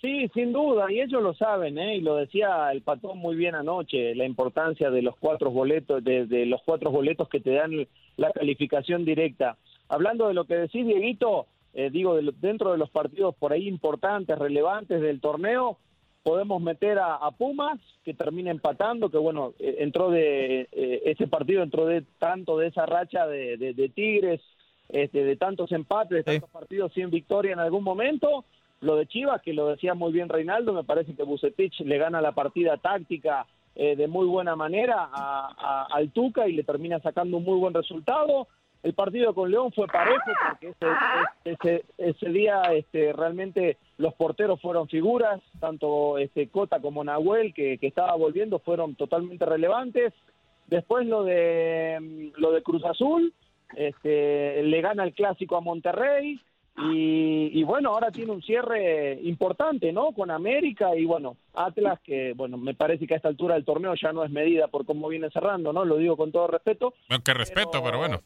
Sí, sin duda, y ellos lo saben, ¿eh? y lo decía el patrón muy bien anoche, la importancia de los cuatro boletos, de, los cuatro boletos que te dan la calificación directa. Hablando de lo que decís, Dieguito, eh, digo, dentro de los partidos por ahí importantes, relevantes del torneo, podemos meter a, Pumas, que termina empatando, que bueno, eh, entró de, eh, ese partido entró de tanto de esa racha de, Tigres, este, de tantos empates, de tantos partidos sin victoria en algún momento. lo de Chivas, que lo decía muy bien Reinaldo, me parece que Bucetich le gana la partida táctica eh, de muy buena manera a, a- al Tuca y le termina sacando un muy buen resultado. El partido con León fue parejo porque ese, ese, ese día este, realmente los porteros fueron figuras, tanto este, Cota como Nahuel, que, que estaba volviendo, fueron totalmente relevantes. Después lo de, lo de Cruz Azul, este, le gana el clásico a Monterrey y, y bueno, ahora tiene un cierre importante, ¿no? Con América y bueno, Atlas, que bueno, me parece que a esta altura del torneo ya no es medida por cómo viene cerrando, ¿no? Lo digo con todo respeto. Que respeto, pero bueno.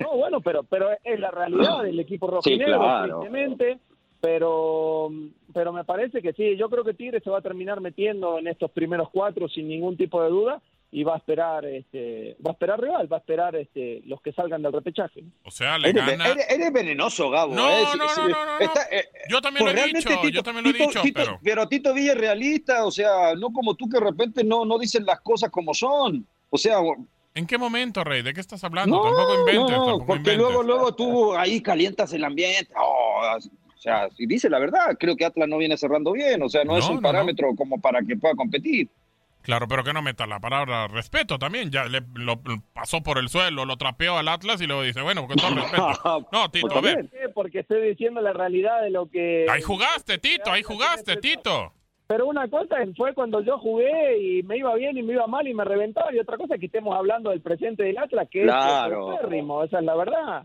No, bueno, pero pero es la realidad del equipo rojinegro, claro. tristemente. Pero, pero me parece que sí, yo creo que Tigre se va a terminar metiendo en estos primeros cuatro sin ningún tipo de duda y va a esperar, este, va a esperar rival, va a esperar este, los que salgan del repechaje. O sea, le Eres, gana. eres- eres venenoso, Gabo. No, eh. no, Sí, no, sí, no, no, está- eh, Yo también pues lo he dicho, Tito- yo también lo he Tito- dicho, Tito- pero... Tito Villa es realista, o sea, no como tú que de repente no, no dicen las cosas como son. O sea, ¿En qué momento, Rey? ¿De qué estás hablando? no, tampoco inventes, no, tampoco porque inventes. luego, luego tú ahí calientas el ambiente. Oh, o sea, si dice la verdad, creo que Atlas no viene cerrando bien, o sea, no, es No, un no, no. parámetro como para que pueda competir. Claro, pero que no meta la palabra respeto también. Ya le lo, lo pasó por el suelo, lo trapeó al Atlas y luego dice, bueno, con todo respeto. No, Tito, a ver. Porque estoy diciendo la realidad de lo que... Ahí jugaste, Tito, ahí jugaste, Tito. Pero una cosa fue cuando yo jugué y me iba bien y me iba mal y me reventaba. Y otra cosa es que estemos hablando del presente del Atlas, que Claro. es paupérrimo, esa es la verdad.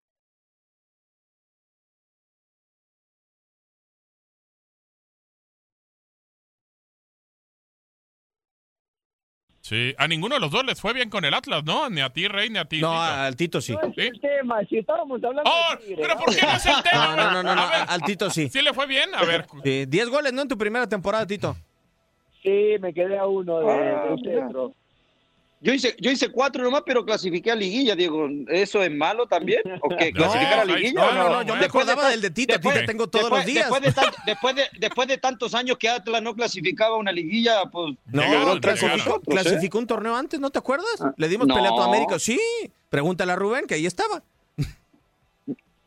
Sí, a ninguno de los dos les fue bien con el Atlas, ¿no? Ni a ti, Rey, ni a ti. No, Tito. al Tito sí. No es el tema, si estábamos hablando Oh, de Tigre, pero ¿no? ¿por qué no es el tema? No, no, no, no, no, A ver, al Tito sí. ¿Sí le fue bien? A ver, Sí, 10 goles, ¿no? En tu primera temporada, Tito. Sí, me quedé a uno de, Ah, centro. Yo hice, yo hice cuatro nomás, pero clasifiqué a liguilla, Diego. ¿Eso es malo también? ¿O qué? No, ¿Clasificar a liguilla? no, no, no, yo me Después de acordaba tan- del de Tito, después- Tito tengo todos después- los días. Después de, tan- después, de, después de tantos años que Atlas no clasificaba una liguilla, pues... No, Llegaron, clasificó, llegaron. clasificó un torneo antes, ¿no te acuerdas? Ah, Le dimos no. pelea a tu América. Sí, pregúntale a Rubén, que ahí estaba.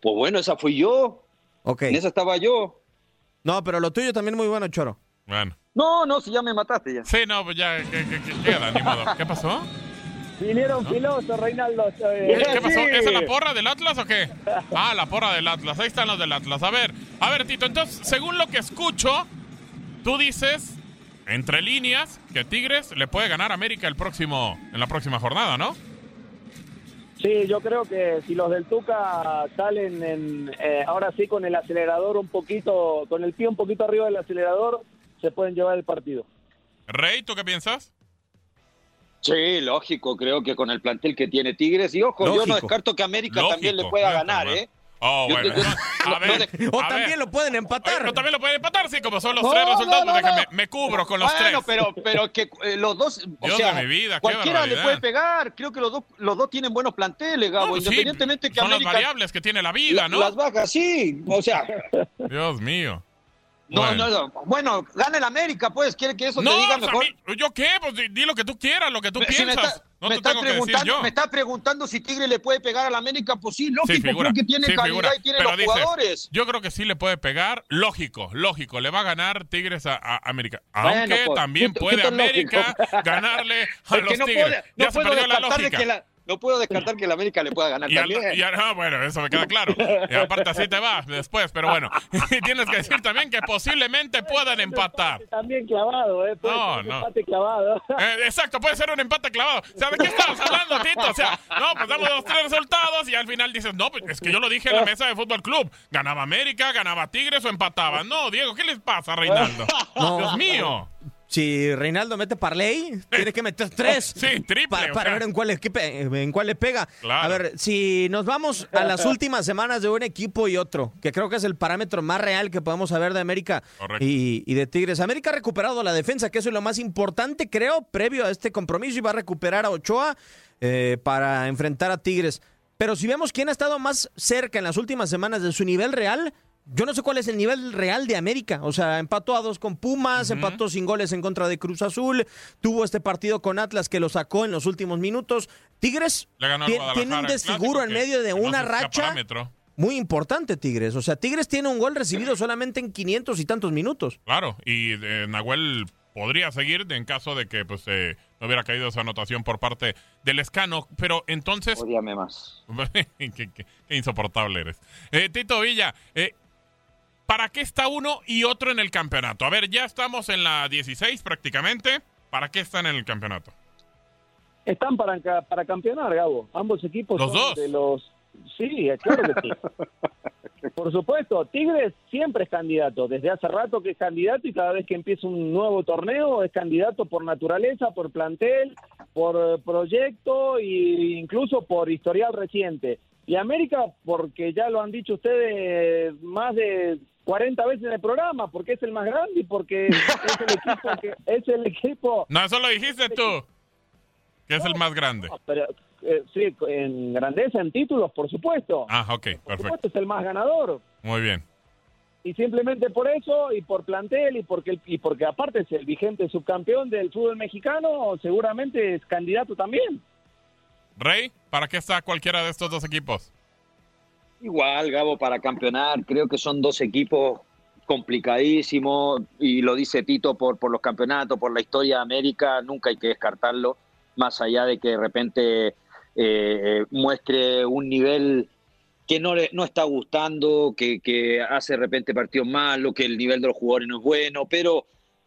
Pues bueno, esa fui yo. Ok. En esa estaba yo. No, pero lo tuyo también muy bueno, Choro. bueno. No, no, si ya me mataste ya. Sí, no, pues ya, que, que- que queda, ni modo. ¿Qué pasó? Vinieron filosos, Reinaldo. ¿Qué, eh, qué pasó? sí. ¿Esa es la porra del Atlas o qué? Ah, la porra del Atlas. Ahí están los del Atlas. A ver, a ver, Tito. Entonces, según lo que escucho, tú dices, entre líneas, que Tigres le puede ganar a América el próximo, en la próxima jornada, ¿no? Sí, yo creo que si los del Tuca salen en, eh, ahora sí con el acelerador un poquito, con el pie un poquito arriba del acelerador, se pueden llevar el partido. Rey, ¿tú qué piensas? Sí, lógico, creo que con el plantel que tiene Tigres. Y ojo, yo no Lógico. descarto que América Lógico. también le pueda ganar. ¿eh? Oh, Yo- bueno. yo- A ver, O a también ver. lo pueden empatar. No, también lo pueden empatar, sí, como son los No, tres resultados. no, no. déjame, me cubro con los bueno, tres. pero, pero que eh, los dos, o Dios sea, de mi vida, cualquiera le puede pegar. Creo que los dos, los dos tienen buenos planteles, Gabo, No, pues sí, independientemente que son América las variables que tiene la vida, ¿no? las bajas, sí, o sea, Dios mío. No, Bueno. no, no, bueno, gana el América, pues, quiere que eso No, te diga mejor. mi- ¿yo qué? Pues di, di lo que tú quieras, lo que tú si me piensas. está- no me te está tengo que decir preguntando, yo. me está preguntando si Tigre le puede pegar al América, pues sí, Sí, lógico, figura, creo que tiene sí, calidad figura. y tiene Pero los dices, jugadores. Yo creo que sí le puede pegar. Lógico, lógico. Le va a ganar Tigres a, a América. Bueno, Aunque pues, también puede América lógico. ganarle a los no Tigres. puede- ya no se puedo perdió la de lógica. que la- no puedo descartar que el América le pueda ganar Y, al- también. y al- ah, bueno, eso me queda claro. Y aparte así te va después, pero bueno. Y tienes que decir también que posiblemente puedan empatar. También clavado, ¿eh? Puede No, ser un no. empate clavado. Eh, exacto, puede ser un empate clavado. O sea, ¿de qué estabas hablando, Tito? O sea, no, pues damos los tres resultados y al final dices, no, pues es que yo lo dije en la mesa de Fútbol Club. Ganaba América, ganaba Tigres o empataba. No, Diego, ¿qué les pasa, Reinaldo? Dios mío. Si Reinaldo mete parlay, tiene que meter tres. Sí, triple. Para, o para sea, ver en cuál, equipe- en cuál le pega. Claro. A ver, si nos vamos a las últimas semanas de un equipo y otro, que creo que es el parámetro más real que podemos saber de América y de Tigres. América ha recuperado la defensa, que eso es lo más importante, creo, previo a este compromiso, y va a recuperar a Ochoa eh, para enfrentar a Tigres. Pero si vemos quién ha estado más cerca en las últimas semanas de su nivel real, yo no sé cuál es el nivel real de América. O sea, empató a dos con Pumas, empató sin goles en contra de Cruz Azul, tuvo este partido con Atlas que lo sacó en los últimos minutos. Tigres tiene un desfiguro en medio de no una escapa racha parámetro. muy importante, Tigres. O sea, Tigres tiene un gol recibido solamente en 500 y tantos minutos. Claro, y eh, Nahuel podría seguir en caso de que pues eh, no hubiera caído esa anotación por parte del escano. Pero entonces. Odíame más. qué, qué- qué insoportable eres. Eh, Tito Villa, eh, ¿para qué está uno y otro en el campeonato? A ver, ya estamos en la 16 prácticamente. ¿Para qué están en el campeonato? Están para, para campeonar, Gabo. Ambos equipos ¿Los son dos? de los... Sí, es claro que sí. Por supuesto, Tigres siempre es candidato. Desde hace rato que es candidato y cada vez que empieza un nuevo torneo es candidato por naturaleza, por plantel, por eh, proyecto e incluso por historial reciente. Y América, porque ya lo han dicho ustedes más de 40 veces en el programa, porque es el más grande y porque es el equipo que es el equipo No, eso lo dijiste tú. Que es el más grande. pero eh, sí, en grandeza, en títulos, por supuesto. Ah, ok, por perfecto. supuesto, es el más ganador. Muy bien. Y simplemente por eso, y por plantel, y porque, y porque aparte es el vigente subcampeón del fútbol mexicano, seguramente es candidato también. Rey, ¿para qué está cualquiera de estos dos equipos? Igual, Gabo, para campeonar, creo que son dos equipos complicadísimos y lo dice Tito por, por los campeonatos, por la historia de América, nunca hay que descartarlo, más allá de que de repente eh, muestre un nivel que no, le, no está gustando, que, que hace de repente partidos malos, que el nivel de los jugadores no es bueno, pero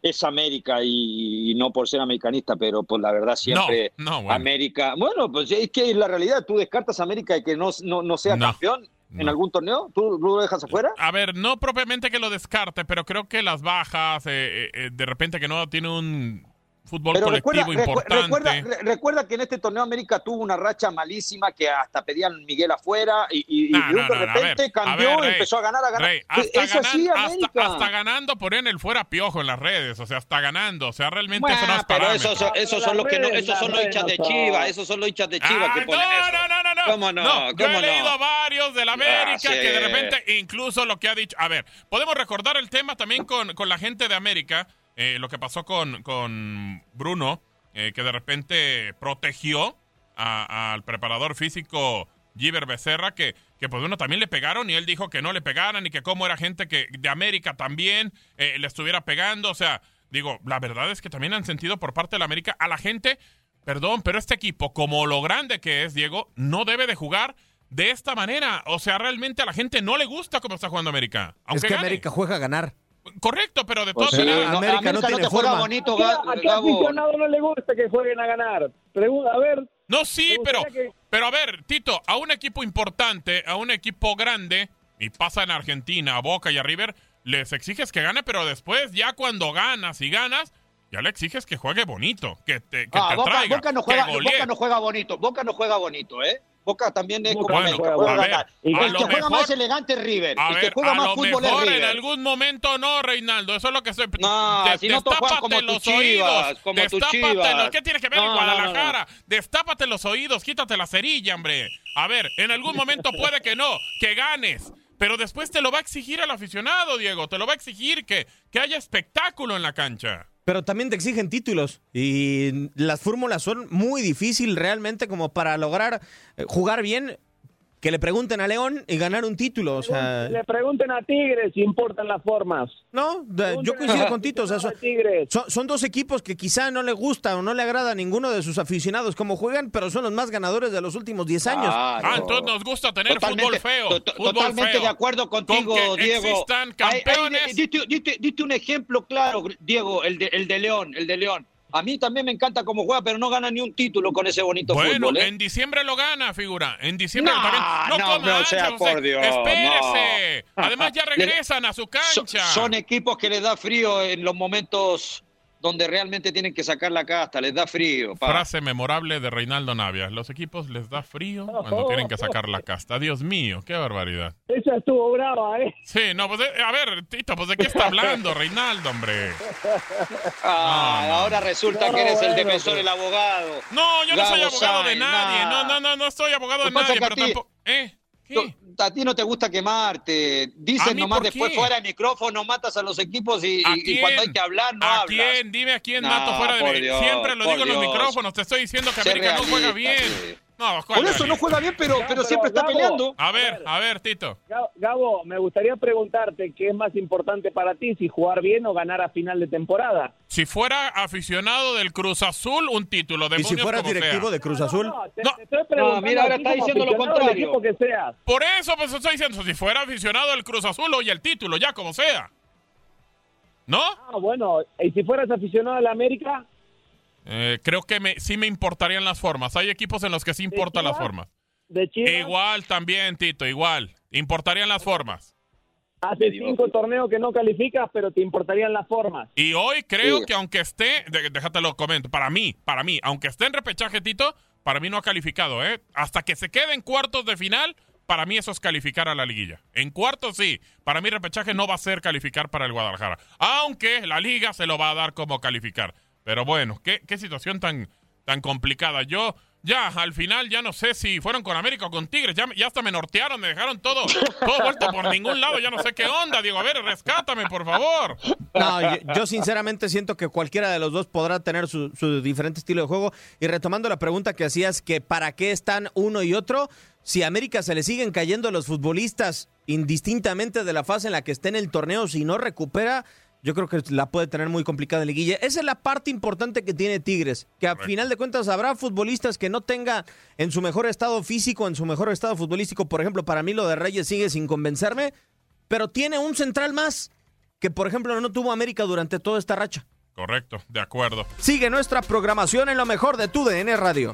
es América y, y no por ser americanista, pero pues la verdad siempre no, bueno. América. Bueno, pues es que es la realidad, tú descartas a América de que no, no, no sea No, campeón en no. algún torneo, ¿Tú, tú lo dejas afuera. A ver, no propiamente que lo descarte, pero creo que las bajas, eh, eh, eh, de repente que no tiene un fútbol Pero colectivo recuerda, recu- importante. recuerda, re- recuerda que en este torneo América tuvo una racha malísima que hasta pedían Miguel afuera y, y- y No, de no, no, no, repente ver, cambió ver, y Rey, empezó a ganar, a ganar. Rey, Pues hasta, es así ganan- América. hasta, hasta ganando ponían el fuera piojo en las redes, o sea, hasta ganando, o sea, realmente Bueno, eso no es pero esos son, esos son los que no, esos son los hinchas de Chivas, esos son los hinchas de Chivas Ah, que ponen no, eso. no, no, no, no. ¿Cómo no? yo ¿Cómo he leído no? varios de la América Ah, sí. que de repente, incluso lo que ha dicho. A ver, podemos recordar el tema también con, con la gente de América, eh, lo que pasó con, con Bruno, eh, que de repente protegió al preparador físico Giver Becerra, que, que pues uno también le pegaron y él dijo que no le pegaran y que cómo era gente que de América también eh, le estuviera pegando. O sea, digo, la verdad es que también han sentido por parte de la América a la gente Perdón, pero este equipo, como lo grande que es, Diego, no debe de jugar de esta manera. O sea, realmente a la gente no le gusta cómo está jugando América. Es Aunque que gane. América juega a ganar. Correcto, pero de Pues todas maneras. no, América América, no no, tiene forma. bonito, ¿A qué- ¿A qué aficionado no le gusta que jueguen a ganar? Pregunta, a ver, No, sí, pero, que- pero a ver, Tito, a un equipo importante, a un equipo grande, y pasa en Argentina, a Boca y a River, les exiges que gane, pero después, ya cuando ganas y ganas, ya le exiges que juegue bonito, que te, que Ah, te Boca, traiga, Boca no juega. Boca no juega bonito, Boca no juega bonito, ¿eh? Boca también es como no América, ganar. Ver, a el que juega mejor- más elegante es River, A el ver, que juega a más lo fútbol mejor es en River. algún momento no, Reinaldo. Eso es lo que estoy. No, si no como tus los Chivas, oídos. como destápate los- ¿Qué tiene que ver No, en no, Guadalajara? Destápate los oídos, quítate la cerilla, hombre. A ver, en algún momento puede que no, que ganes. Pero después te lo va a exigir el aficionado, Diego. Te lo va a exigir que, que haya espectáculo en la cancha. Pero también te exigen títulos. Y las fórmulas son muy difíciles realmente como para lograr eh, jugar bien. Que le pregunten a León y ganar un título. O sea, le pregunten a Tigres si importan las formas. no, yo coincido con Tito. O sea, son, son- son dos equipos que quizá no le gusta o no le agrada a ninguno de sus aficionados cómo juegan, pero son los más ganadores de los últimos 10 años. Ah, entonces nos gusta tener Totalmente, fútbol feo. to- to- fútbol totalmente feo. de acuerdo contigo, Con que Diego. existan campeones. diste un ejemplo claro, Diego, el de, el de León, el de León. A mí también me encanta cómo juega, pero no gana ni un título con ese bonito Bueno, fútbol. ¿eh? en diciembre lo gana, figura. En diciembre No, también. No, no, coma sea por. Dios, Espérese. no. Además, ya regresan a su cancha. son equipos que les da frío en los momentos donde realmente tienen que sacar la casta, les da frío. Frase memorable de Reinaldo Navia. Los equipos les da frío cuando tienen que sacar la casta. Dios mío, qué barbaridad. Esa estuvo brava, ¿eh? Sí, no, pues eh, a ver, Tito, pues de qué está hablando Reinaldo, hombre. Ah, ahora resulta que eres el defensor, el abogado. No, yo no soy abogado de nadie. No, no, no, no soy abogado de nadie, pero tampoco. ¿Eh? A ti no te gusta quemarte. Dicen nomás después fuera de micrófono, matas a los equipos y, cuando hay que hablar no ¿A hablas. quién? Dime a quién mato fuera de micrófono. Siempre lo digo en los micrófonos. Te estoy diciendo que América no juega bien. No, Por eso no juega bien, pero, pero siempre está peleando. A ver, a ver, Tito. Gabo, me gustaría preguntarte qué es más importante para ti, si jugar bien o ganar a final de temporada. Si fuera aficionado del Cruz Azul, un título. de ¿Y si fuera directivo de Cruz Azul? No, te, estoy preguntando mira, ahora está diciendo lo contrario. Que seas. Por eso pues estoy diciendo, si fuera aficionado del Cruz Azul, oye el título, ya como sea. ¿No? Ah, bueno, ¿y si fueras aficionado a la América? Eh, creo que me, sí me importarían las formas. Hay equipos en los que sí importan las formas. ¿De Igual también, Tito, igual. Importarían las formas. Hace cinco torneos que no calificas, pero te importarían las formas. Y hoy creo que aunque esté, déjate lo comento, para mí, para mí, aunque esté en repechaje, Tito, para mí no ha calificado, ¿eh? Hasta que se quede en cuartos de final, para mí eso es calificar a la liguilla. En cuartos sí, para mí repechaje no va a ser calificar para el Guadalajara. Aunque la liga se lo va a dar como calificar. Pero bueno, qué, qué situación tan, tan complicada. Yo ya al final ya no sé si fueron con América o con Tigres. Ya, ya hasta me nortearon, me dejaron todo, todo vuelto por ningún lado. Ya no sé qué onda. Digo, a ver, rescátame, por favor. No, yo, sinceramente siento que cualquiera de los dos podrá tener su, su, diferente estilo de juego. Y retomando la pregunta que hacías, que para qué están uno y otro, si a América se le siguen cayendo los futbolistas indistintamente de la fase en la que esté en el torneo, si no recupera yo creo que la puede tener muy complicada en liguilla. Esa es la parte importante que tiene Tigres, que a final de cuentas habrá futbolistas que no tenga en su mejor estado físico, en su mejor estado futbolístico. Por ejemplo, para mí lo de Reyes sigue sin convencerme, pero tiene un central más que, por ejemplo, no tuvo América durante toda esta racha. Correcto, de acuerdo. Sigue nuestra programación en lo mejor de tu DN Radio.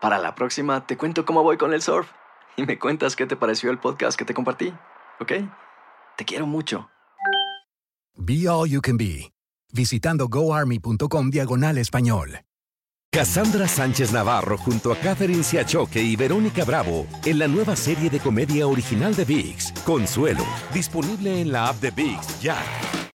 Para la próxima te cuento cómo voy con el surf y me cuentas qué te pareció el podcast que te compartí, ¿ok? Te quiero mucho. Be All You Can Be, visitando goarmy.com diagonal español. Cassandra Sánchez Navarro junto a Catherine Siachoque y Verónica Bravo en la nueva serie de comedia original de VIX, Consuelo, disponible en la app de VIX ya.